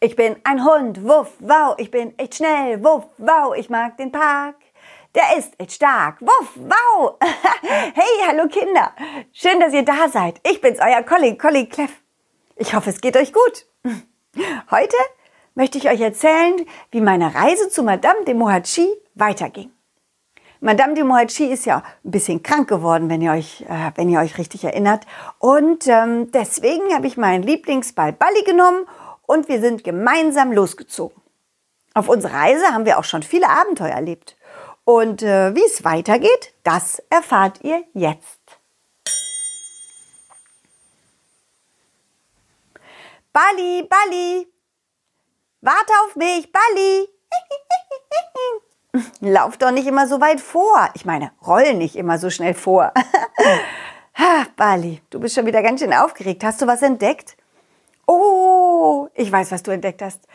Ich bin ein Hund, wuff, wow, ich bin echt schnell, wuff, wow, ich mag den Park. Der ist echt stark, wuff, wow. hey, hallo Kinder, schön, dass ihr da seid. Ich bin's, euer Collie, Collie Cleff. Ich hoffe, es geht euch gut. Heute möchte ich euch erzählen, wie meine Reise zu Madame de Mohachi weiterging. Madame de Mohachi ist ja ein bisschen krank geworden, wenn ihr euch, äh, wenn ihr euch richtig erinnert. Und ähm, deswegen habe ich meinen Lieblingsball Balli genommen und wir sind gemeinsam losgezogen. Auf unserer Reise haben wir auch schon viele Abenteuer erlebt. Und äh, wie es weitergeht, das erfahrt ihr jetzt. Bali, Bali, warte auf mich, Bali. Lauf doch nicht immer so weit vor. Ich meine, roll nicht immer so schnell vor. Bali, du bist schon wieder ganz schön aufgeregt. Hast du was entdeckt? Oh, ich weiß, was du entdeckt hast.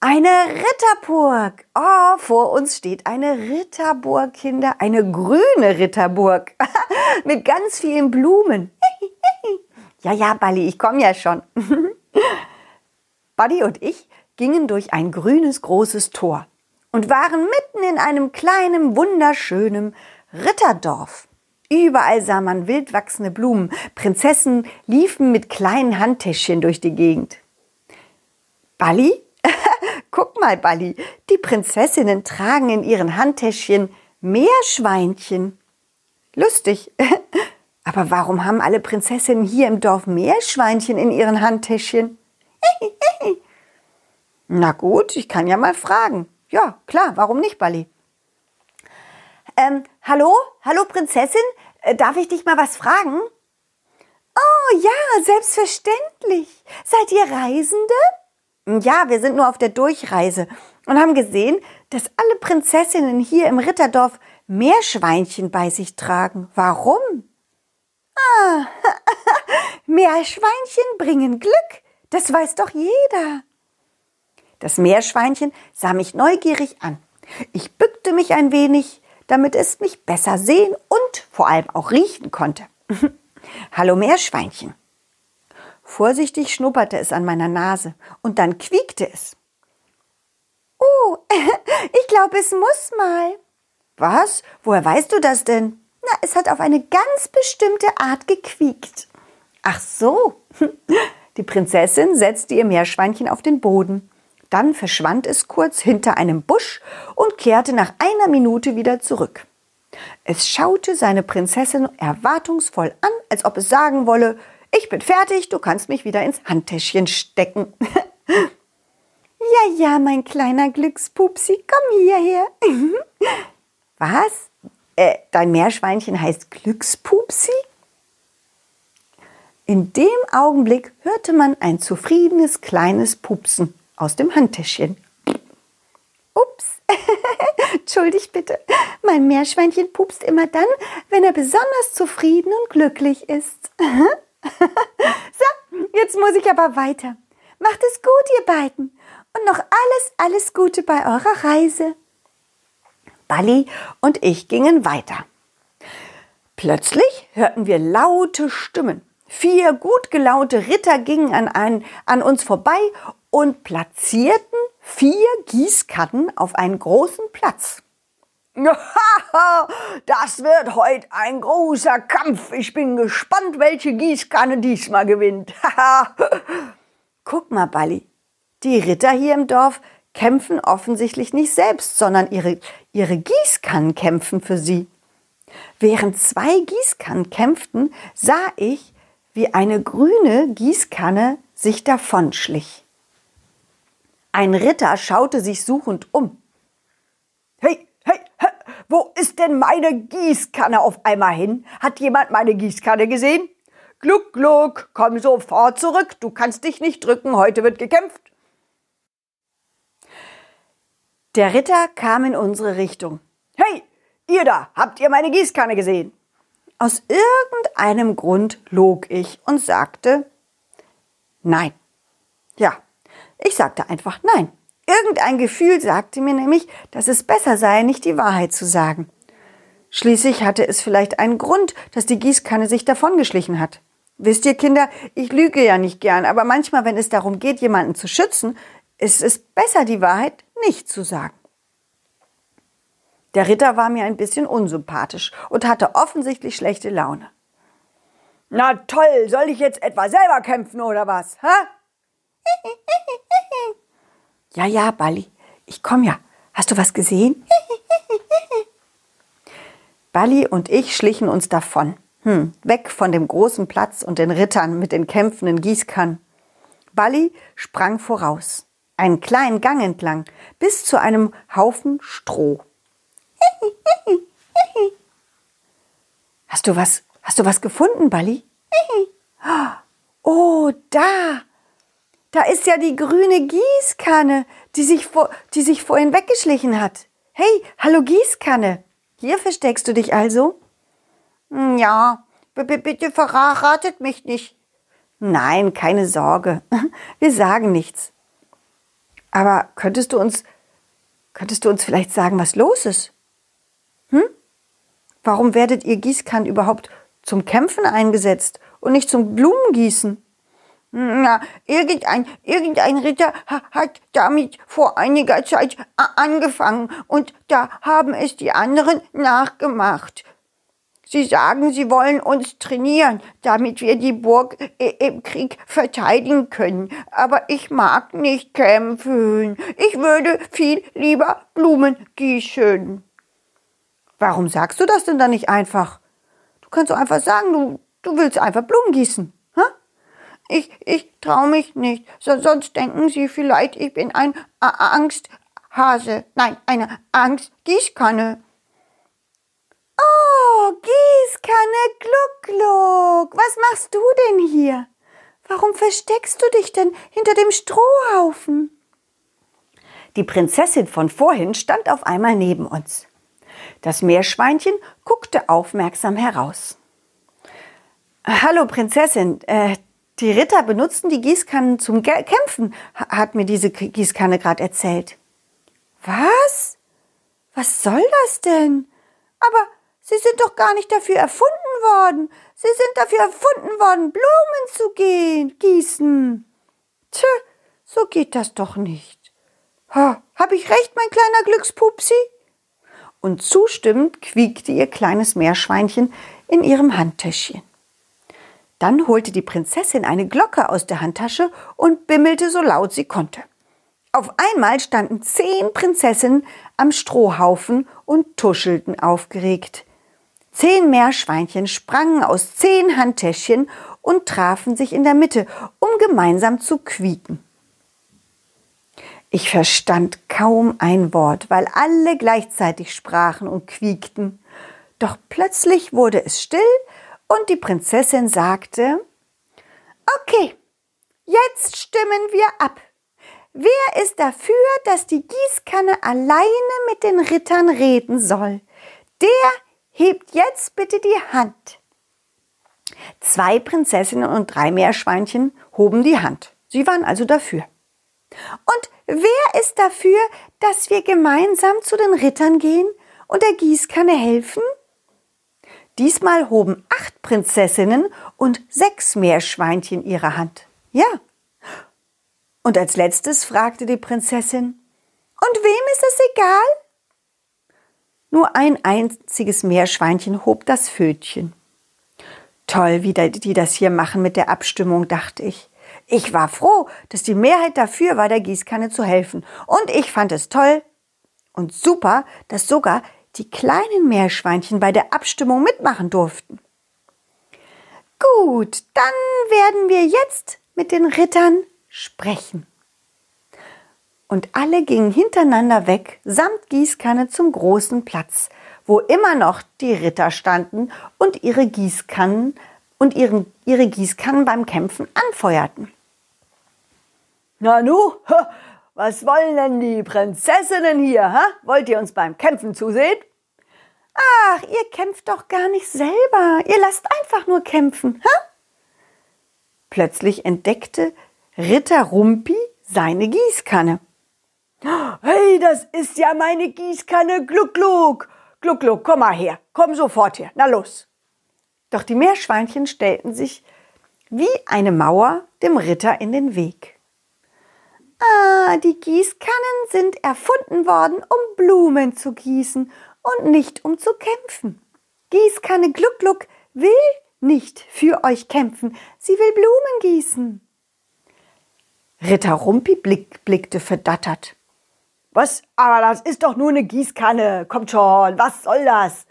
Eine Ritterburg. Oh, vor uns steht eine Ritterburg, Kinder. Eine grüne Ritterburg. Mit ganz vielen Blumen. ja, ja, Bali, ich komme ja schon. Buddy und ich gingen durch ein grünes großes Tor und waren mitten in einem kleinen, wunderschönen Ritterdorf. Überall sah man wild wachsende Blumen. Prinzessinnen liefen mit kleinen Handtäschchen durch die Gegend. Balli? Guck mal, Balli. Die Prinzessinnen tragen in ihren Handtäschchen Meerschweinchen. Lustig. Aber warum haben alle Prinzessinnen hier im Dorf Meerschweinchen in ihren Handtäschchen? Na gut, ich kann ja mal fragen. Ja, klar, warum nicht, Balli? Ähm, hallo? Hallo Prinzessin? Äh, darf ich dich mal was fragen? Oh ja, selbstverständlich. Seid ihr Reisende? Ja, wir sind nur auf der Durchreise und haben gesehen, dass alle Prinzessinnen hier im Ritterdorf Meerschweinchen bei sich tragen. Warum? Ah, Meerschweinchen bringen Glück. Das weiß doch jeder. Das Meerschweinchen sah mich neugierig an. Ich bückte mich ein wenig, damit es mich besser sehen und vor allem auch riechen konnte. Hallo Meerschweinchen. Vorsichtig schnupperte es an meiner Nase und dann quiekte es. Oh, ich glaube, es muss mal. Was? Woher weißt du das denn? Na, es hat auf eine ganz bestimmte Art gequiekt. Ach so. Die Prinzessin setzte ihr Meerschweinchen auf den Boden. Dann verschwand es kurz hinter einem Busch und kehrte nach einer Minute wieder zurück. Es schaute seine Prinzessin erwartungsvoll an, als ob es sagen wolle, ich bin fertig, du kannst mich wieder ins Handtäschchen stecken. ja, ja, mein kleiner Glückspupsi, komm hierher. Was? Äh, dein Meerschweinchen heißt Glückspupsi? In dem Augenblick hörte man ein zufriedenes kleines Pupsen aus dem Handtäschchen. Ups, entschuldigt bitte. Mein Meerschweinchen pupst immer dann, wenn er besonders zufrieden und glücklich ist. so, jetzt muss ich aber weiter. Macht es gut, ihr beiden. Und noch alles, alles Gute bei eurer Reise. Balli und ich gingen weiter. Plötzlich hörten wir laute Stimmen. Vier gut gelaunte Ritter gingen an, ein, an uns vorbei und platzierten vier Gießkannen auf einen großen Platz. Das wird heute ein großer Kampf. Ich bin gespannt, welche Gießkanne diesmal gewinnt. Guck mal, Balli. Die Ritter hier im Dorf kämpfen offensichtlich nicht selbst, sondern ihre, ihre Gießkannen kämpfen für sie. Während zwei Gießkannen kämpften, sah ich, wie eine grüne Gießkanne sich davonschlich. Ein Ritter schaute sich suchend um. Hey, hey, hey, wo ist denn meine Gießkanne auf einmal hin? Hat jemand meine Gießkanne gesehen? Gluck, gluck, komm sofort zurück, du kannst dich nicht drücken, heute wird gekämpft. Der Ritter kam in unsere Richtung. Hey, ihr da, habt ihr meine Gießkanne gesehen? Aus irgendeinem Grund log ich und sagte Nein. Ja, ich sagte einfach nein. Irgendein Gefühl sagte mir nämlich, dass es besser sei, nicht die Wahrheit zu sagen. Schließlich hatte es vielleicht einen Grund, dass die Gießkanne sich davongeschlichen hat. Wisst ihr, Kinder, ich lüge ja nicht gern, aber manchmal, wenn es darum geht, jemanden zu schützen, es ist besser, die Wahrheit nicht zu sagen. Der Ritter war mir ein bisschen unsympathisch und hatte offensichtlich schlechte Laune. Na toll, soll ich jetzt etwa selber kämpfen oder was? Ha? ja, ja, Bali, ich komm ja. Hast du was gesehen? Bali und ich schlichen uns davon. Hm, weg von dem großen Platz und den Rittern mit den kämpfenden Gießkannen. Bali sprang voraus, einen kleinen Gang entlang, bis zu einem Haufen Stroh. Hast du was, hast du was gefunden, Bali? Oh, da! Da ist ja die grüne Gießkanne, die sich, vor, die sich vorhin weggeschlichen hat. Hey, hallo Gießkanne. Hier versteckst du dich also? Hm, ja, bitte verratet mich nicht. Nein, keine Sorge. Wir sagen nichts. Aber könntest du uns, könntest du uns vielleicht sagen, was los ist? Hm? Warum werdet ihr Gießkannen überhaupt zum Kämpfen eingesetzt und nicht zum Blumengießen? Na, irgendein, irgendein Ritter hat damit vor einiger Zeit angefangen und da haben es die anderen nachgemacht. Sie sagen, sie wollen uns trainieren, damit wir die Burg im Krieg verteidigen können. Aber ich mag nicht kämpfen. Ich würde viel lieber Blumen gießen. Warum sagst du das denn dann nicht einfach? Du kannst doch einfach sagen, du, du willst einfach Blumen gießen. Ich, ich traue mich nicht, so, sonst denken sie vielleicht, ich bin ein A Angsthase. Nein, eine Angstgießkanne. Oh, Gießkanne Gluck Gluck. Was machst du denn hier? Warum versteckst du dich denn hinter dem Strohhaufen? Die Prinzessin von vorhin stand auf einmal neben uns. Das Meerschweinchen guckte aufmerksam heraus. Hallo Prinzessin, äh, die Ritter benutzten die Gießkannen zum Kämpfen, hat mir diese Gießkanne gerade erzählt. Was? Was soll das denn? Aber Sie sind doch gar nicht dafür erfunden worden. Sie sind dafür erfunden worden, Blumen zu gehen, gießen. Tch, so geht das doch nicht. Ha, hab ich recht, mein kleiner Glückspupsi? Und zustimmend quiekte ihr kleines Meerschweinchen in ihrem Handtäschchen. Dann holte die Prinzessin eine Glocke aus der Handtasche und bimmelte so laut sie konnte. Auf einmal standen zehn Prinzessinnen am Strohhaufen und tuschelten aufgeregt. Zehn Meerschweinchen sprangen aus zehn Handtäschchen und trafen sich in der Mitte, um gemeinsam zu quieken. Ich verstand kaum ein Wort, weil alle gleichzeitig sprachen und quiekten. Doch plötzlich wurde es still und die Prinzessin sagte, Okay, jetzt stimmen wir ab. Wer ist dafür, dass die Gießkanne alleine mit den Rittern reden soll? Der hebt jetzt bitte die Hand. Zwei Prinzessinnen und drei Meerschweinchen hoben die Hand. Sie waren also dafür. Und wer ist dafür, dass wir gemeinsam zu den Rittern gehen und der Gießkanne helfen? Diesmal hoben acht Prinzessinnen und sechs Meerschweinchen ihre Hand. Ja. Und als letztes fragte die Prinzessin, und wem ist es egal? Nur ein einziges Meerschweinchen hob das Fötchen. Toll, wie die das hier machen mit der Abstimmung, dachte ich. Ich war froh, dass die Mehrheit dafür war, der Gießkanne zu helfen. Und ich fand es toll und super, dass sogar die kleinen Meerschweinchen bei der Abstimmung mitmachen durften. Gut, dann werden wir jetzt mit den Rittern sprechen. Und alle gingen hintereinander weg, samt Gießkanne zum großen Platz, wo immer noch die Ritter standen und ihre Gießkannen und ihren, ihre Gießkannen beim Kämpfen anfeuerten. Nanu, was wollen denn die Prinzessinnen hier? Ha? Wollt ihr uns beim Kämpfen zusehen? Ach, ihr kämpft doch gar nicht selber. Ihr lasst einfach nur kämpfen. Ha? Plötzlich entdeckte Ritter Rumpi seine Gießkanne. Hey, das ist ja meine Gießkanne. Gluck, gluck. Gluck, gluck, komm mal her. Komm sofort her. Na los. Doch die Meerschweinchen stellten sich wie eine Mauer dem Ritter in den Weg. Ah, die Gießkannen sind erfunden worden, um Blumen zu gießen und nicht um zu kämpfen. Gießkanne Gluck Gluck will nicht für euch kämpfen, sie will Blumen gießen. Ritter Rumpi blick, blickte verdattert. Was? Aber das ist doch nur eine Gießkanne. Kommt schon, was soll das?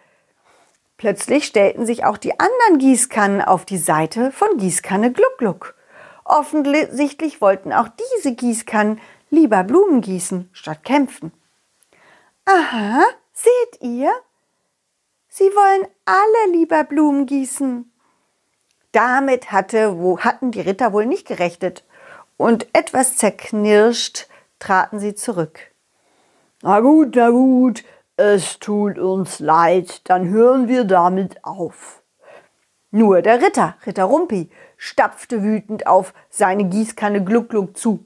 Plötzlich stellten sich auch die anderen Gießkannen auf die Seite von Gießkanne Gluck Gluck. Offensichtlich wollten auch diese Gießkannen lieber Blumen gießen statt kämpfen. Aha, seht ihr? Sie wollen alle lieber Blumen gießen. Damit hatte, wo hatten die Ritter wohl nicht gerechnet, und etwas zerknirscht traten sie zurück. Na gut, na gut, es tut uns leid, dann hören wir damit auf. Nur der Ritter, Ritter Rumpi, stapfte wütend auf seine Gießkanne Gluck Gluck zu.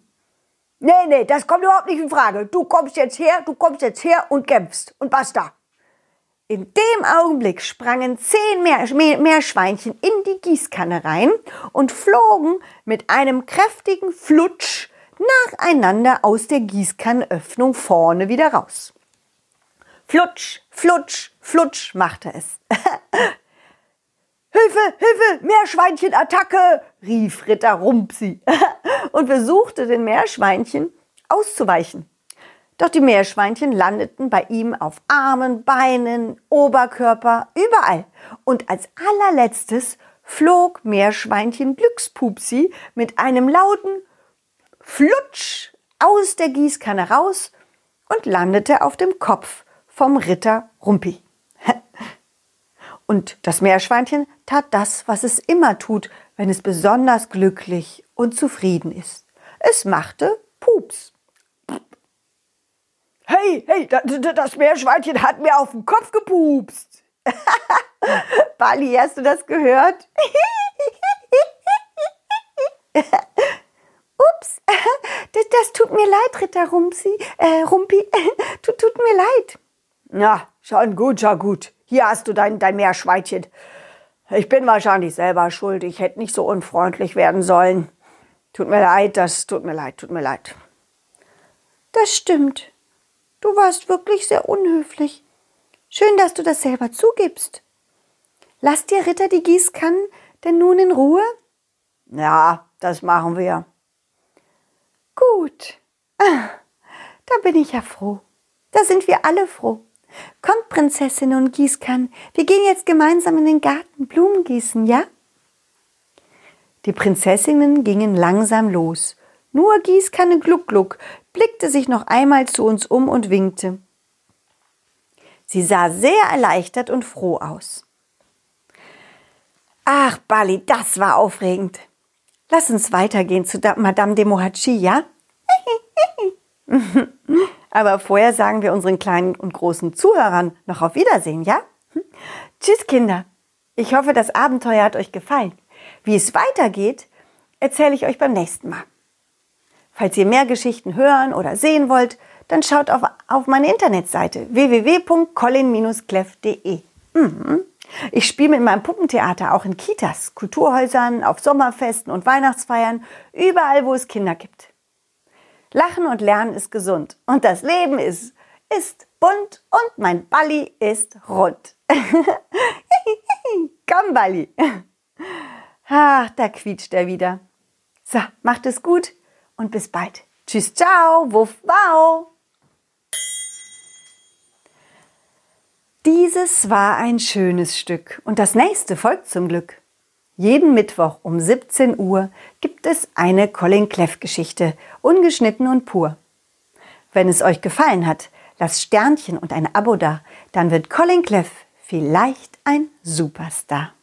Nee, nee, das kommt überhaupt nicht in Frage. Du kommst jetzt her, du kommst jetzt her und kämpfst. Und basta. In dem Augenblick sprangen zehn Meerschweinchen in die Gießkanne rein und flogen mit einem kräftigen Flutsch nacheinander aus der Gießkannenöffnung vorne wieder raus. Flutsch, flutsch, flutsch machte es. Hilfe, Hilfe, Meerschweinchen-Attacke, rief Ritter Rumpsi und versuchte den Meerschweinchen auszuweichen. Doch die Meerschweinchen landeten bei ihm auf Armen, Beinen, Oberkörper, überall. Und als allerletztes flog Meerschweinchen Glückspupsi mit einem lauten Flutsch aus der Gießkanne raus und landete auf dem Kopf vom Ritter Rumpi. Und das Meerschweinchen tat das, was es immer tut, wenn es besonders glücklich und zufrieden ist. Es machte Pups. Hey, hey, das Meerschweinchen hat mir auf den Kopf gepupst. Bali, hast du das gehört? Ups, das, das, tut mir leid, Ritter Rumsi, äh, Rumpi, tut, tut mir leid. Na, schon gut, schon gut. Hier hast du dein, dein Meerschweinchen. Ich bin wahrscheinlich selber schuld. Ich hätte nicht so unfreundlich werden sollen. Tut mir leid, das tut mir leid, tut mir leid. Das stimmt. Du warst wirklich sehr unhöflich. Schön, dass du das selber zugibst. Lass dir Ritter die Gießkannen denn nun in Ruhe? Ja, das machen wir. Gut. Ah, da bin ich ja froh. Da sind wir alle froh. Kommt, Prinzessin und Gießkann, wir gehen jetzt gemeinsam in den Garten Blumen gießen, ja? Die Prinzessinnen gingen langsam los. Nur Gießkanne Gluck Gluck blickte sich noch einmal zu uns um und winkte. Sie sah sehr erleichtert und froh aus. Ach, Bali, das war aufregend. Lass uns weitergehen zu Madame de Mohachi, ja? Aber vorher sagen wir unseren kleinen und großen Zuhörern noch auf Wiedersehen, ja? Hm? Tschüss, Kinder. Ich hoffe, das Abenteuer hat euch gefallen. Wie es weitergeht, erzähle ich euch beim nächsten Mal. Falls ihr mehr Geschichten hören oder sehen wollt, dann schaut auf, auf meine Internetseite www.colin-cleff.de. Mhm. Ich spiele mit meinem Puppentheater auch in Kitas, Kulturhäusern, auf Sommerfesten und Weihnachtsfeiern, überall, wo es Kinder gibt. Lachen und Lernen ist gesund und das Leben ist, ist bunt und mein Balli ist rund. Komm, Balli. Ach, da quietscht er wieder. So, macht es gut und bis bald. Tschüss, ciao, wuff, wow. Dieses war ein schönes Stück und das nächste folgt zum Glück. Jeden Mittwoch um 17 Uhr gibt es eine Colin Cleff Geschichte, ungeschnitten und pur. Wenn es euch gefallen hat, lasst Sternchen und ein Abo da, dann wird Colin Cleff vielleicht ein Superstar.